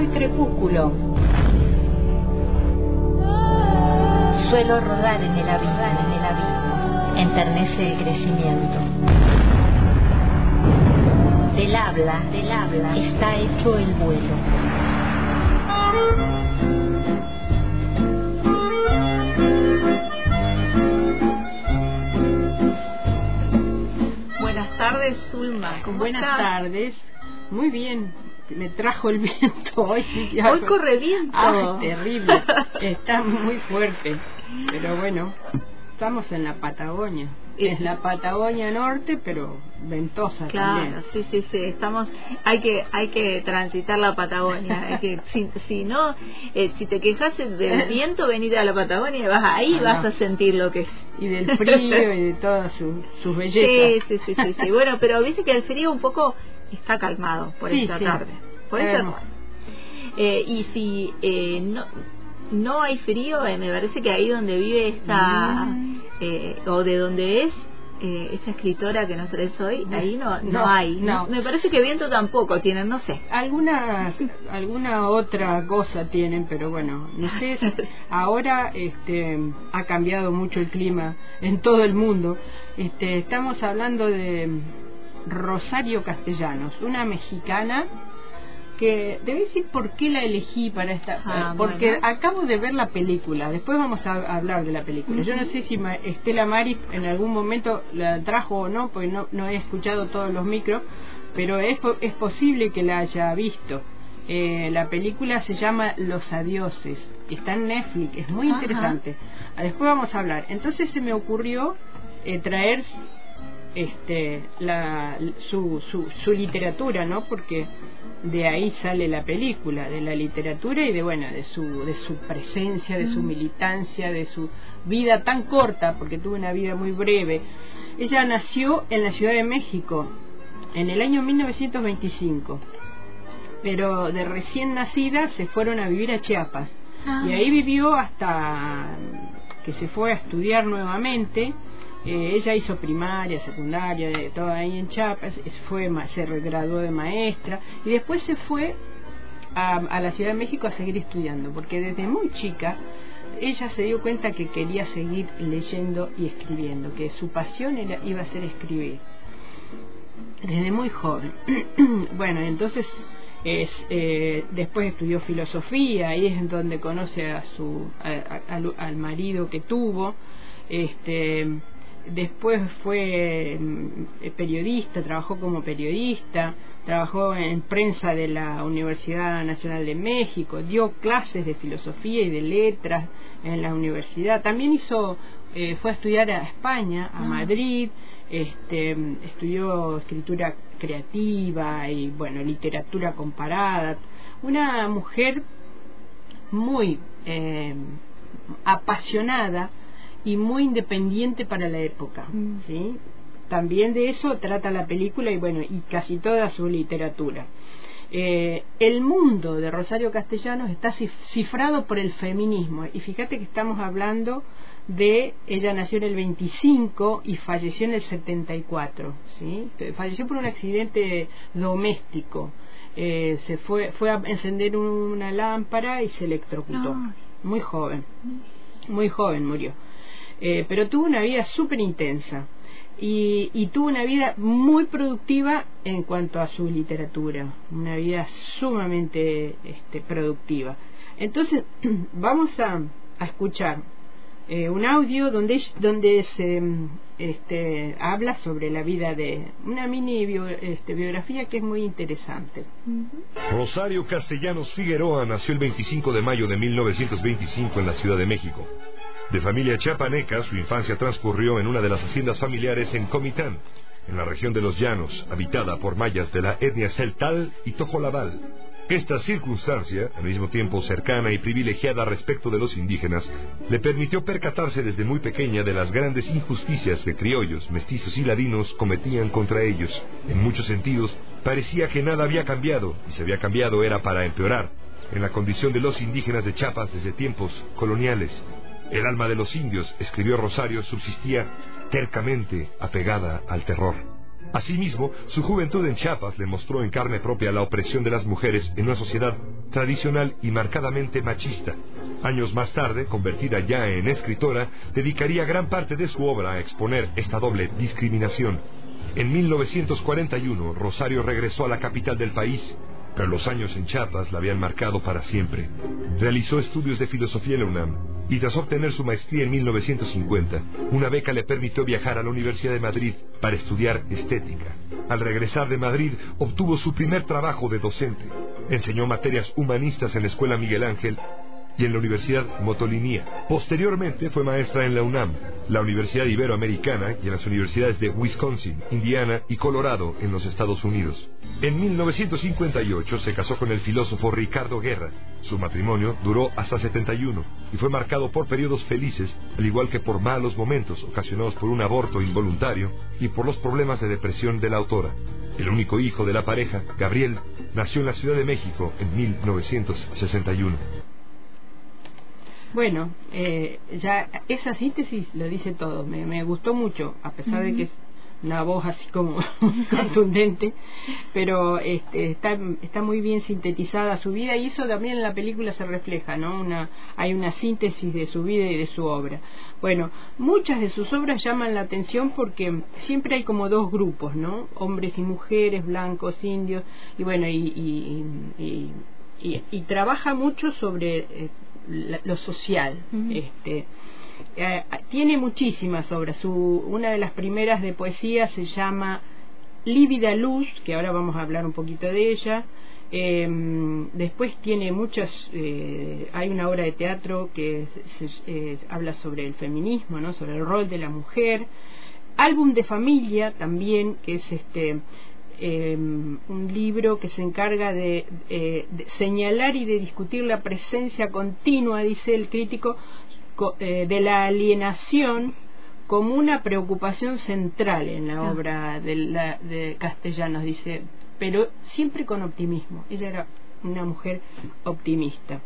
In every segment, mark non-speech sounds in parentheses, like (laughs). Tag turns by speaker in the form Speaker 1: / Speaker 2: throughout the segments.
Speaker 1: El crepúsculo. Suelo rodar en el abismo, en el abismo. Enternece el crecimiento. Del habla, del habla, está hecho el vuelo.
Speaker 2: Buenas tardes, Zulma. ¿Cómo
Speaker 3: Buenas
Speaker 2: estás?
Speaker 3: tardes. Muy bien. Me trajo el (laughs) viento hoy. sí, ya-
Speaker 2: Hoy corre viento.
Speaker 3: Ah, terrible. (laughs) Está muy fuerte. Pero bueno, estamos en la Patagonia. Es la Patagonia Norte, pero ventosa
Speaker 2: Claro,
Speaker 3: también.
Speaker 2: sí, sí, sí. Estamos, hay que, hay que transitar la Patagonia. Hay que, (laughs) si, si no, eh, si te quejas del viento, venite a la Patagonia y vas ahí
Speaker 3: Ah,
Speaker 2: vas a sentir lo que es.
Speaker 3: Y del frío y de todas su- sus
Speaker 2: Sí,
Speaker 3: bellezas.
Speaker 2: sí, sí, sí, sí. Bueno, pero viste que el frío un poco está calmado por
Speaker 3: Sí,
Speaker 2: esta
Speaker 3: sí.
Speaker 2: tarde. Por esta tarde. Eh, y si eh, no no hay frío, eh, me parece que ahí donde vive esta
Speaker 3: Mm.
Speaker 2: eh, o de donde es eh, esta escritora que nos traes hoy, ahí no no,
Speaker 3: No,
Speaker 2: hay.
Speaker 3: no.
Speaker 2: Me parece que viento tampoco tienen, no sé.
Speaker 3: alguna alguna otra cosa tienen pero bueno no sé (laughs) ahora este ha cambiado mucho el clima en todo el mundo este estamos hablando de Rosario Castellanos una mexicana que debe decir por qué la elegí para esta
Speaker 2: Ah,
Speaker 3: porque
Speaker 2: bueno.
Speaker 3: acabo de ver la película después vamos a hablar de la película. Yo no sé si Ma- Estela Maris en algún momento la trajo o no porque no, no he escuchado todos los micros pero es, es posible que la haya visto. Eh, la película se llama Los Adioses está en Netflix es muy interesante. Ah, después vamos a hablar. Entonces se me ocurrió eh, traer este la su, su, su literatura no porque de ahí sale la película de la literatura y de bueno de su de su presencia de su militancia de su vida tan corta porque tuvo una vida muy breve. Ella nació en la Ciudad de México en el año 1925 pero de recién nacida se fueron a vivir a Chiapas.
Speaker 2: Ah.
Speaker 3: y ahí vivió hasta que se fue a estudiar nuevamente eh, ella hizo primaria, secundaria, de, todo ahí en Chiapas, fue, se graduó de maestra y después se fue a, a la Ciudad de México a seguir estudiando, porque desde muy chica ella se dio cuenta que quería seguir leyendo y escribiendo, que su pasión era, iba a ser escribir, desde muy joven. (clears throat) bueno, entonces es, eh, después estudió filosofía, ahí es en donde conoce a su, al marido que tuvo, este después fue mm, periodista, trabajó como periodista, trabajó en prensa de la Universidad Nacional de México, dio clases de filosofía y de letras en la universidad, también hizo, eh, fue a estudiar a España, a
Speaker 2: Ah.
Speaker 3: Madrid, este, estudió escritura creativa y bueno, literatura comparada, una mujer muy eh, apasionada y muy independiente para la época,
Speaker 2: Mm.
Speaker 3: ¿sí? También de eso trata la película y bueno, y casi toda su literatura. Eh, el mundo de Rosario Castellanos está cif- cifrado por el feminismo y fíjate que estamos hablando de ella nació en el 25 y falleció en el 74, ¿sí? Falleció por un accidente doméstico. Eh, se fue fue a encender una lámpara y se electrocutó. Muy joven, muy joven murió. Eh, pero tuvo una vida súper intensa y, y tuvo una vida muy productiva en cuanto a su literatura, una vida sumamente este, productiva. Entonces, (clears throat) vamos a, escuchar eh, un audio donde, donde se este, habla sobre la vida de una mini bio- este, biografía que es muy interesante.
Speaker 4: Rosario Castellanos Figueroa nació el 25 de mayo de 1925 en la Ciudad de México. De familia chiapaneca, su infancia transcurrió en una de las haciendas familiares en Comitán, en la región de los Llanos, habitada por mayas de la etnia celtal y tojolabal. Esta circunstancia, al mismo tiempo cercana y privilegiada respecto de los indígenas, le permitió percatarse desde muy pequeña de las grandes injusticias que criollos, mestizos y ladinos cometían contra ellos. En muchos sentidos, parecía que nada había cambiado, y si había cambiado era para empeorar, en la condición de los indígenas de Chiapas desde tiempos coloniales. El alma de los indios, escribió Rosario, subsistía tercamente apegada al terror. Asimismo, su juventud en Chiapas le mostró en carne propia la opresión de las mujeres en una sociedad tradicional y marcadamente machista. Años más tarde, convertida ya en escritora, dedicaría gran parte de su obra a exponer esta doble discriminación. En 1941, Rosario regresó a la capital del país pero los años en Chiapas la habían marcado para siempre. Realizó estudios de filosofía en la UNAM y tras obtener su maestría en 1950, una beca le permitió viajar a la Universidad de Madrid para estudiar estética. Al regresar de Madrid obtuvo su primer trabajo de docente. Enseñó materias humanistas en la Escuela Miguel Ángel y en la Universidad Motolinía. Posteriormente fue maestra en la UNAM, la Universidad Iberoamericana y en las universidades de Wisconsin, Indiana y Colorado en los Estados Unidos. En 1958 se casó con el filósofo Ricardo Guerra. Su matrimonio duró hasta 71 y fue marcado por periodos felices, al igual que por malos momentos ocasionados por un aborto involuntario y por los problemas de depresión de la autora. El único hijo de la pareja, Gabriel, nació en la Ciudad de México en 1961.
Speaker 3: Bueno, eh, ya esa síntesis lo dice todo. Me, me gustó mucho, a pesar de que es una voz así como (laughs) contundente, pero este, está, está muy bien sintetizada su vida y eso también en la película se refleja, ¿no? Una, hay una síntesis de su vida y de su obra. Bueno, muchas de sus obras llaman la atención porque siempre hay como dos grupos, ¿no? Hombres y mujeres, blancos, indios, y bueno, y, y, y, trabaja mucho sobre... Eh, lo social. este, eh, tiene muchísimas obras. Su, una de las primeras de poesía se llama Lívida Luz, que ahora vamos a hablar un poquito de ella. Em, después tiene muchas, eh, hay una obra de teatro que se, habla sobre el feminismo, ¿no? sobre el rol de la mujer. Álbum de familia también, que es este eh, un libro que se encarga de, eh, de, señalar y de discutir la presencia continua, dice el crítico, eh, de la alienación como una preocupación central en la ah. obra de, la, de Castellanos, dice, pero siempre con optimismo. Ella era una mujer optimista.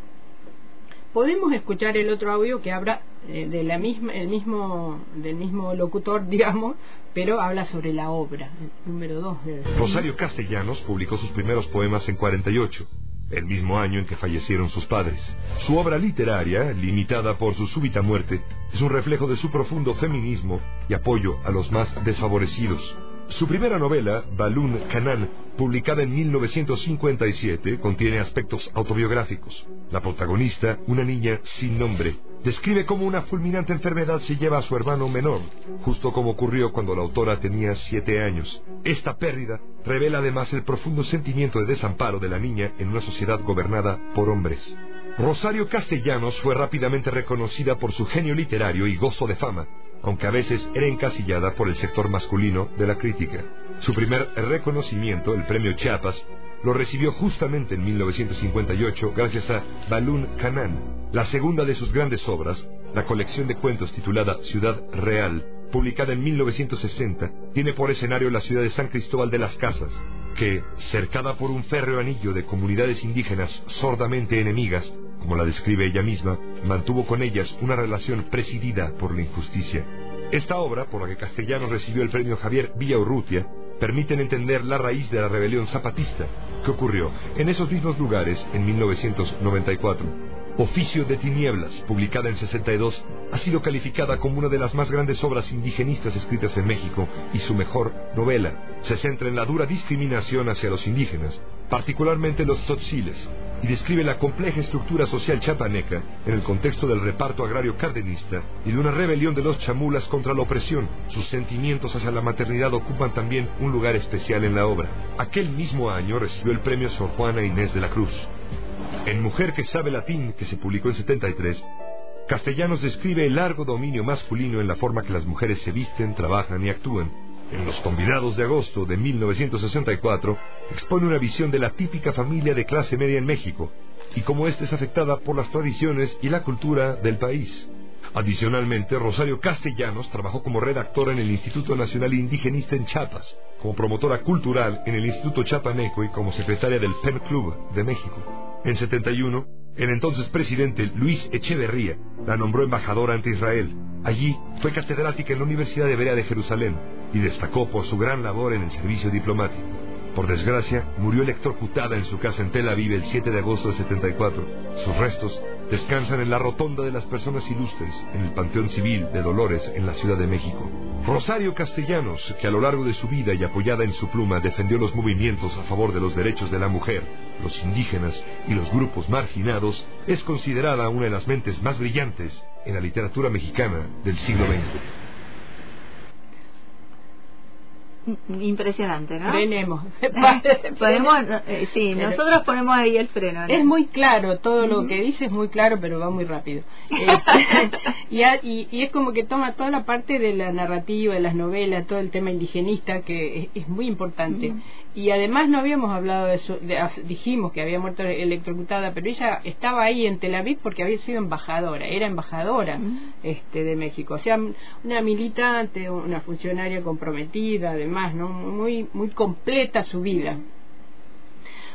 Speaker 3: Podemos escuchar el otro audio que habla eh, de la misma, el mismo, del mismo locutor, (laughs) digamos, pero habla sobre la obra, el número 2.
Speaker 4: Rosario Castellanos publicó sus primeros poemas en 48, el mismo año en que fallecieron sus padres. Su obra literaria, limitada por su súbita muerte, es un reflejo de su profundo feminismo y apoyo a los más desfavorecidos. Su primera novela, Balún Canán, publicada en 1957, contiene aspectos autobiográficos. La protagonista, una niña sin nombre, describe cómo una fulminante enfermedad se lleva a su hermano menor, justo como ocurrió cuando la autora tenía siete años. Esta pérdida revela además el profundo sentimiento de desamparo de la niña en una sociedad gobernada por hombres. Rosario Castellanos fue rápidamente reconocida por su genio literario y gozo de fama, aunque a veces era encasillada por el sector masculino de la crítica. Su primer reconocimiento, el premio Chiapas, lo recibió justamente en 1958 gracias a Balún Canán. La segunda de sus grandes obras, la colección de cuentos titulada Ciudad Real, publicada en 1960, tiene por escenario la ciudad de San Cristóbal de las Casas, que, cercada por un férreo anillo de comunidades indígenas sordamente enemigas, como la describe ella misma, mantuvo con ellas una relación presidida por la injusticia. Esta obra, por la que Castellano recibió el premio Javier Villaurrutia, permiten entender la raíz de la rebelión zapatista que ocurrió en esos mismos lugares en 1994. Oficio de Tinieblas, publicada en 62, ha sido calificada como una de las más grandes obras indigenistas escritas en México y su mejor novela. Se centra en la dura discriminación hacia los indígenas, particularmente los tzotziles, y describe la compleja estructura social chapaneca en el contexto del reparto agrario cardenista y de una rebelión de los chamulas contra la opresión. Sus sentimientos hacia la maternidad ocupan también un lugar especial en la obra. Aquel mismo año recibió el premio Sor Juana Inés de la Cruz. En Mujer que sabe latín, que se publicó en 73, Castellanos describe el largo dominio masculino en la forma que las mujeres se visten, trabajan y actúan En Los Convidados de Agosto de 1964, expone una visión de la típica familia de clase media en México y cómo ésta es afectada por las tradiciones y la cultura del país. Adicionalmente, Rosario Castellanos trabajó como redactora en el Instituto Nacional Indigenista en Chiapas, como promotora cultural en el Instituto Chapaneco y como secretaria del PEN Club de México. En 71, el entonces presidente Luis Echeverría la nombró embajadora ante Israel. Allí fue catedrática en la Universidad Hebrea de Jerusalén y destacó por su gran labor en el servicio diplomático. Por desgracia, murió electrocutada en su casa en Tel Aviv el 7 de agosto de 74. Sus restos descansan en la Rotonda de las Personas Ilustres, en el Panteón Civil de Dolores, en la Ciudad de México. Rosario Castellanos, que a lo largo de su vida y apoyada en su pluma defendió los movimientos a favor de los derechos de la mujer, los indígenas y los grupos marginados, es considerada una de las mentes más brillantes en la literatura mexicana del siglo XX.
Speaker 2: Impresionante, ¿no? (laughs)
Speaker 3: Frenemos.
Speaker 2: Podemos, eh, sí, nosotros ponemos ahí el freno.
Speaker 3: Es muy claro, todo lo que dice es muy claro, pero va muy rápido. (laughs) (laughs) Este, y, es como que toma toda la parte de la narrativa, de las novelas, todo el tema indigenista, que es, muy importante. Y además no habíamos hablado de eso, ah, dijimos que había muerto electrocutada, pero ella estaba ahí en Tel Aviv porque había sido embajadora, era embajadora este, de México, o sea, una militante, una funcionaria comprometida, además ¿no? Muy, muy completa su vida.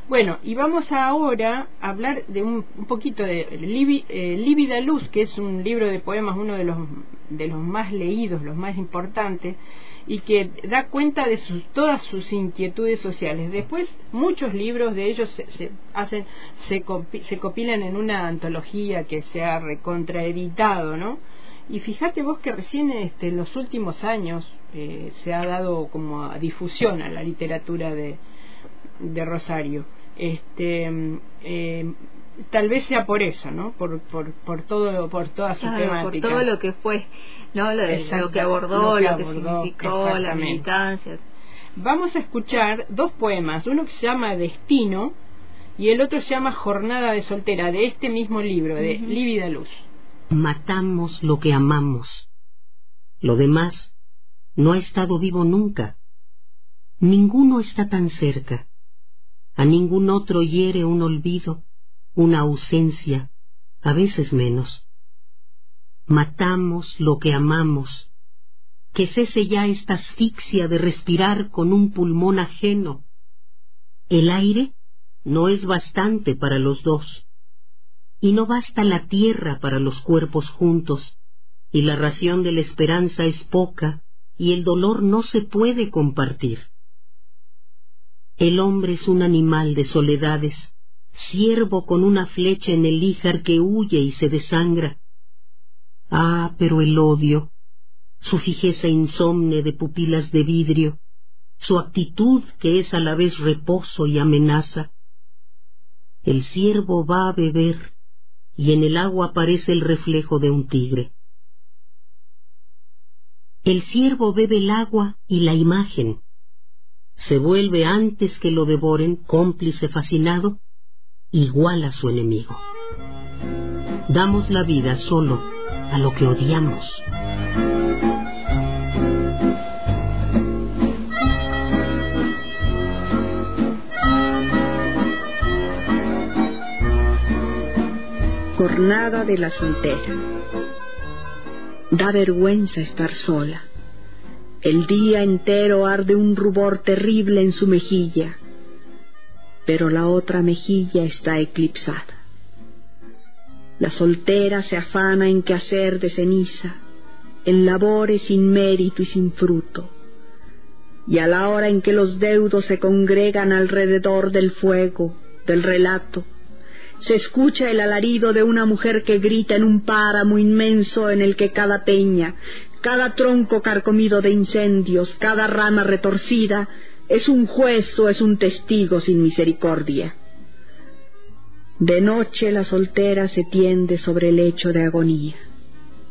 Speaker 3: Bueno, y vamos ahora a hablar de un, poquito de eh, Lívida Luz, que es un libro de poemas, uno de los, de los más leídos, los más importantes, y que da cuenta de sus, todas sus inquietudes sociales. Después, muchos libros de ellos se, hacen, se, se copilan en una antología que se ha recontraeditado, ¿no? Y fíjate vos que recién este, en los últimos años, eh, se ha dado como difusión a la literatura de, de Rosario. Este, eh, tal vez sea por eso, ¿no? Por, por, por todo, por toda su temática.
Speaker 2: Por todo lo que fue, ¿no? Lo, que abordó, lo que, significó, la militancia.
Speaker 3: Vamos a escuchar dos poemas, uno que se llama Destino y el otro se llama Jornada de soltera, de este mismo libro, de Lívida Luz.
Speaker 5: Matamos lo que amamos. Lo demás no ha estado vivo nunca. Ninguno está tan cerca. A ningún otro hiere un olvido, una ausencia, a veces menos. Matamos lo que amamos. Que cese ya esta asfixia de respirar con un pulmón ajeno. El aire no es bastante para los dos. Y no basta la tierra para los cuerpos juntos, y la ración de la esperanza es poca y el dolor no se puede compartir. El hombre es un animal de soledades, siervo con una flecha en el híjar que huye y se desangra. Ah, pero el odio, su fijeza insomne de pupilas de vidrio, su actitud que es a la vez reposo y amenaza. El ciervo va a beber y en el agua aparece el reflejo de un tigre. El ciervo bebe el agua y la imagen. Se vuelve antes que lo devoren, cómplice fascinado, igual a su enemigo. Damos la vida solo a lo que odiamos.
Speaker 6: Jornada de la soltera. Da vergüenza estar sola. El día entero arde un rubor terrible en su mejilla, pero la otra mejilla está eclipsada. La soltera se afana en quehacer de ceniza, en labores sin mérito y sin fruto. Y a la hora en que los deudos se congregan alrededor del fuego, del relato, se escucha el alarido de una mujer que grita en un páramo inmenso en el que cada peña, cada tronco carcomido de incendios, cada rama retorcida, es un juez o es un testigo sin misericordia. De noche la soltera se tiende sobre el lecho de agonía.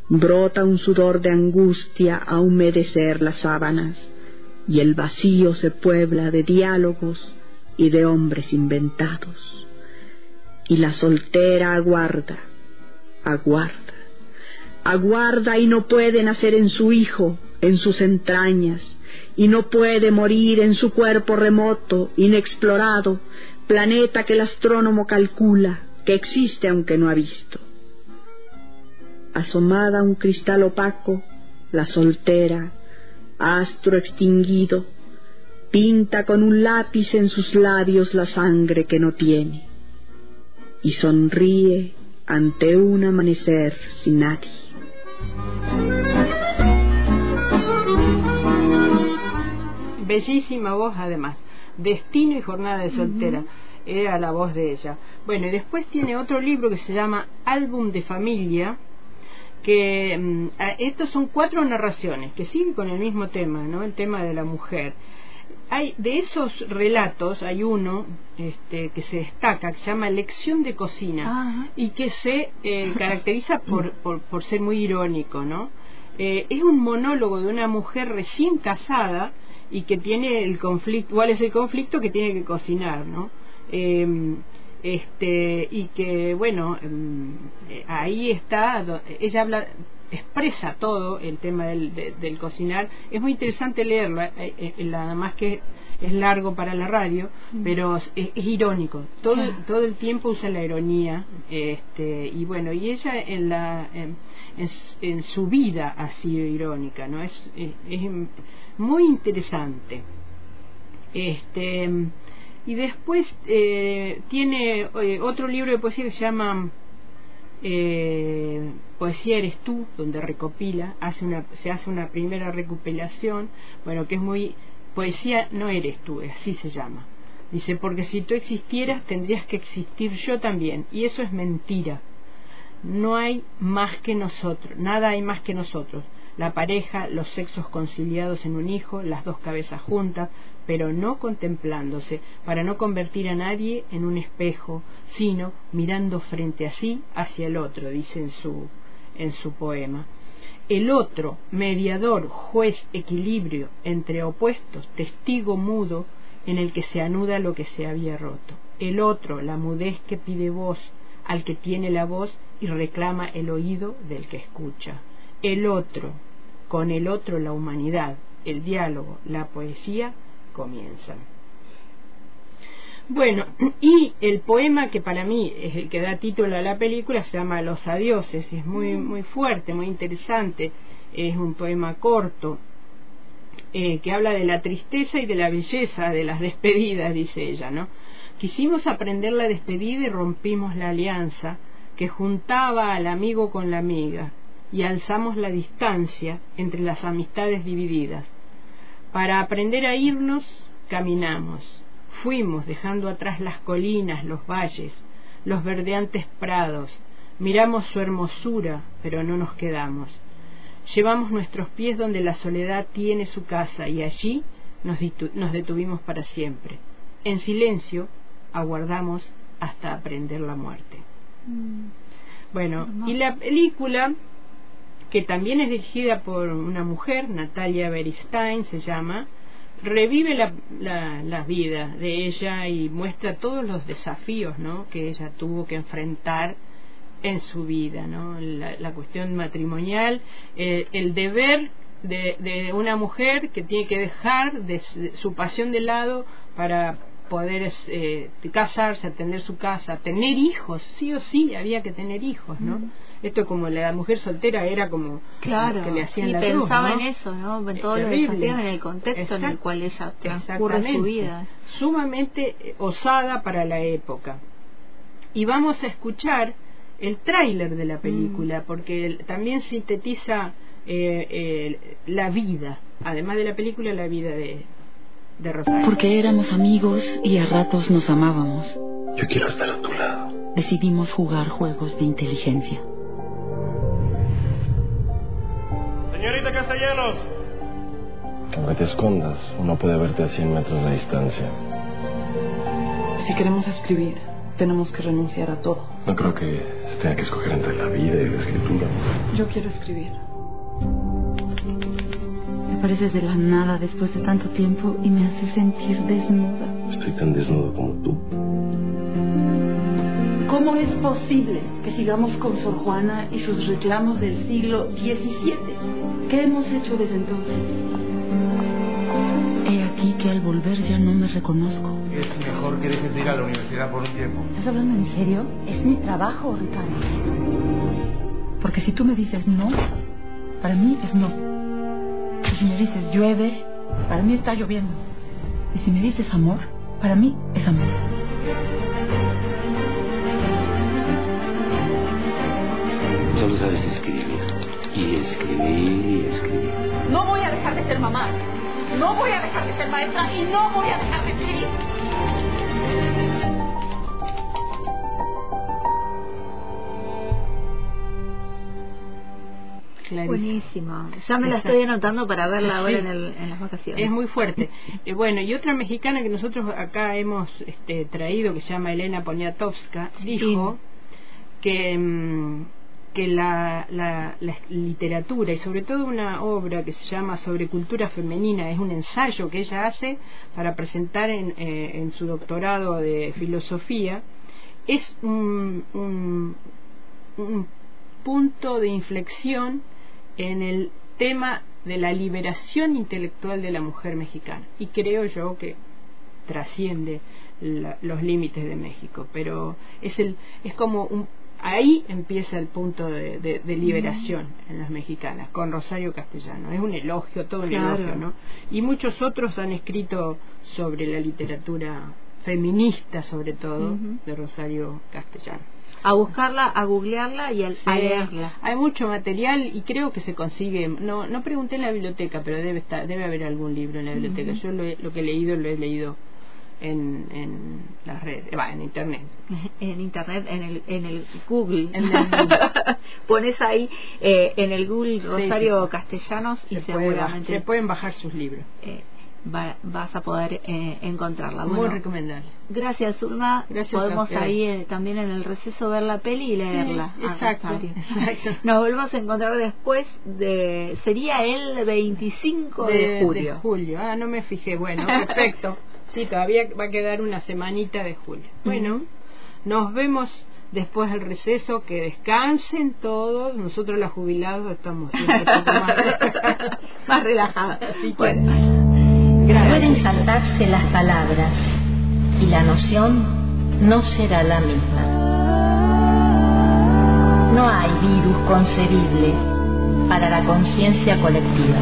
Speaker 6: Brota un sudor de angustia a humedecer las sábanas, y el vacío se puebla de diálogos y de hombres inventados y la soltera aguarda, aguarda, aguarda y no puede nacer en su hijo, en sus entrañas, y no puede morir en su cuerpo remoto, inexplorado, planeta que el astrónomo calcula, que existe aunque no ha visto. Asomada a un cristal opaco, la soltera, astro extinguido, pinta con un lápiz en sus labios la sangre que no tiene y sonríe ante un amanecer sin nadie.
Speaker 3: Bellísima voz además, Destino y Jornada de Soltera. Era la voz de ella. Bueno, y después tiene otro libro que se llama Álbum de Familia, que mm, estos son cuatro narraciones que siguen con el mismo tema, ¿no? El tema de la mujer. Hay de esos relatos hay uno este, que se destaca que se llama Lección de cocina y que se eh, caracteriza por, por, ser muy irónico, ¿no? Eh, es un monólogo de una mujer recién casada y que tiene el conflicto, ¿cuál es el conflicto que tiene que cocinar, ¿no? Eh, este y que bueno em, eh, ahí está ella habla expresa todo el tema del, del cocinar. Es muy interesante leerla eh, eh, nada más que es largo para la radio mm. pero es, irónico. Todo todo el tiempo usa la ironía este y bueno y ella en la en, en, su vida ha sido irónica no es, es muy interesante. Este y después eh, tiene eh, otro libro de poesía que se llama eh, Poesía eres tú, donde recopila, hace una, se hace una primera recopilación, bueno, que es muy... Poesía no eres tú, así se llama. Dice, porque si tú existieras tendrías que existir yo también, y eso es mentira. No hay más que nosotros, nada hay más que nosotros la pareja, los sexos conciliados en un hijo, las dos cabezas juntas, pero no contemplándose, para no convertir a nadie en un espejo, sino mirando frente a sí hacia el otro, dice en su, en su poema. El otro, mediador, juez, equilibrio entre opuestos, testigo mudo, en el que se anuda lo que se había roto. El otro, la mudez que pide voz al que tiene la voz y reclama el oído del que escucha. El otro, con el otro la humanidad, el diálogo, la poesía comienzan. Bueno, (clears throat) y el poema que para mí es el que da título a la película se llama Los adioses, es muy, mm. muy fuerte, muy interesante, es un poema corto, eh, que habla de la tristeza y de la belleza de las despedidas, dice ella, ¿no? Quisimos aprender la despedida y rompimos la alianza que juntaba al amigo con la amiga, y alzamos la distancia entre las amistades divididas. Para aprender a irnos, caminamos. Fuimos dejando atrás las colinas, los valles, los verdeantes prados. Miramos su hermosura, pero no nos quedamos. Llevamos nuestros pies donde la soledad tiene su casa y allí nos, nos detuvimos para siempre. En silencio aguardamos hasta aprender la muerte. Mm. Bueno, y la película que también es dirigida por una mujer, Natalia Beristain se llama, revive la, la, vida de ella y muestra todos los desafíos ¿no? que ella tuvo que enfrentar en su vida, ¿no? la, cuestión matrimonial, eh, el deber de, de, una mujer que tiene que dejar de, su pasión de lado para poder eh, casarse, atender su casa, tener hijos, sí o sí había que tener hijos, ¿no? Esto como la mujer soltera era como
Speaker 2: claro,
Speaker 3: que le hacían
Speaker 2: y
Speaker 3: la
Speaker 2: pensaba
Speaker 3: en
Speaker 2: eso, ¿no? En todos los desafíos, en el contexto en el cual ella transcurre su vida.
Speaker 3: Sumamente eh, osada para la época. Y vamos a escuchar el tráiler de la mm. película, porque también sintetiza eh, eh, la vida, además de la película, la vida de, de Rosario.
Speaker 7: Porque éramos amigos y a ratos nos amábamos.
Speaker 8: Yo quiero estar a tu lado.
Speaker 7: Decidimos jugar juegos de inteligencia.
Speaker 9: Señorita Castellanos.
Speaker 8: Aunque te escondas, uno puede verte a 100 metros de distancia.
Speaker 7: Si queremos escribir, tenemos que renunciar a todo.
Speaker 8: No creo que se tenga que escoger entre la vida y la escritura.
Speaker 7: Yo quiero escribir. Me pareces de la nada después de tanto tiempo y me hace sentir desnuda.
Speaker 8: Estoy tan desnudo como tú.
Speaker 7: ¿Cómo es posible que sigamos con Sor Juana y sus reclamos del siglo XVII? ¿Qué hemos hecho desde entonces? reconozco.
Speaker 10: Es mejor que dejes de ir a la universidad por un tiempo.
Speaker 7: ¿Estás hablando en serio? Es mi trabajo, Ricardo. Porque si tú me dices no, para mí es no. Y si me dices llueve, para mí está lloviendo. Y si me dices amor, para mí es amor.
Speaker 11: Escribir y escribir.
Speaker 7: No voy a dejar de ser mamá. No voy a dejar de ser maestra y no voy a dejar de escribir.
Speaker 2: Buenísima. Ya me la estoy anotando para verla ahora en, el, en, las vacaciones.
Speaker 3: Es muy fuerte. eh, bueno, y otra mexicana que nosotros acá hemos este, traído, que se llama Elena Poniatowska, dijo que, mm, que la, la, literatura y sobre todo una obra que se llama Sobre cultura femenina, es un ensayo que ella hace para presentar en, eh, en su doctorado de filosofía, es un, un, un punto de inflexión en el tema de la liberación intelectual de la mujer mexicana y creo yo que trasciende la, los límites de México pero es el es como un ahí empieza el punto de, de, de liberación mm. en las mexicanas con Rosario Castellano es un elogio todo un
Speaker 2: Claro.
Speaker 3: elogio no y muchos otros han escrito sobre la literatura feminista sobre todo de Rosario Castellano
Speaker 2: A buscarla, a googlearla y a, a leerla.
Speaker 3: hay mucho material y creo que se consigue. No, no pregunté en la biblioteca, pero debe estar, debe haber algún libro en la biblioteca. Yo lo, he- lo que he leído lo he leído en, en las redes, va, en internet. (laughs)
Speaker 2: en internet, en el, en el Google.
Speaker 3: En el Google. (laughs)
Speaker 2: Pones ahí eh, en el Google Rosario
Speaker 3: sí.
Speaker 2: Castellanos y
Speaker 3: puede
Speaker 2: seguramente
Speaker 3: se pueden bajar sus libros.
Speaker 2: eh, va- vas a poder eh, encontrarla.
Speaker 3: Muy
Speaker 2: Bueno,
Speaker 3: recomendable.
Speaker 2: gracias, Urma.
Speaker 3: Gracias
Speaker 2: Podemos
Speaker 3: ustedes.
Speaker 2: ahí eh, también en el receso ver la peli y leerla.
Speaker 3: Sí,
Speaker 2: a
Speaker 3: exacto. (laughs)
Speaker 2: Nos volvemos a encontrar después de. Sería el 25 de, julio.
Speaker 3: julio. Ah, no me fijé. Bueno, perfecto. Sí, todavía va a quedar una semanita de julio. Bueno, nos vemos después del receso. Que descansen todos. Nosotros, los jubilados, estamos más, (laughs)
Speaker 2: más relajados.
Speaker 3: Así que,
Speaker 1: Pueden saltarse las palabras y la noción no será la misma. No hay virus concebible para la conciencia colectiva.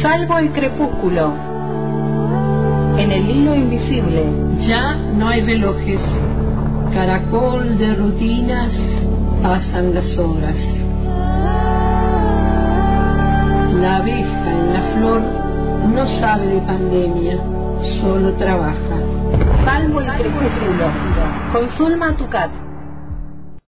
Speaker 1: Salvo el crepúsculo, en el hilo invisible,
Speaker 12: Ya no hay relojes. Caracol de rutinas pasan las horas. La abeja en la flor no sabe de pandemia, solo trabaja.
Speaker 1: salvo el crepúsculo, con Zulma Tucat.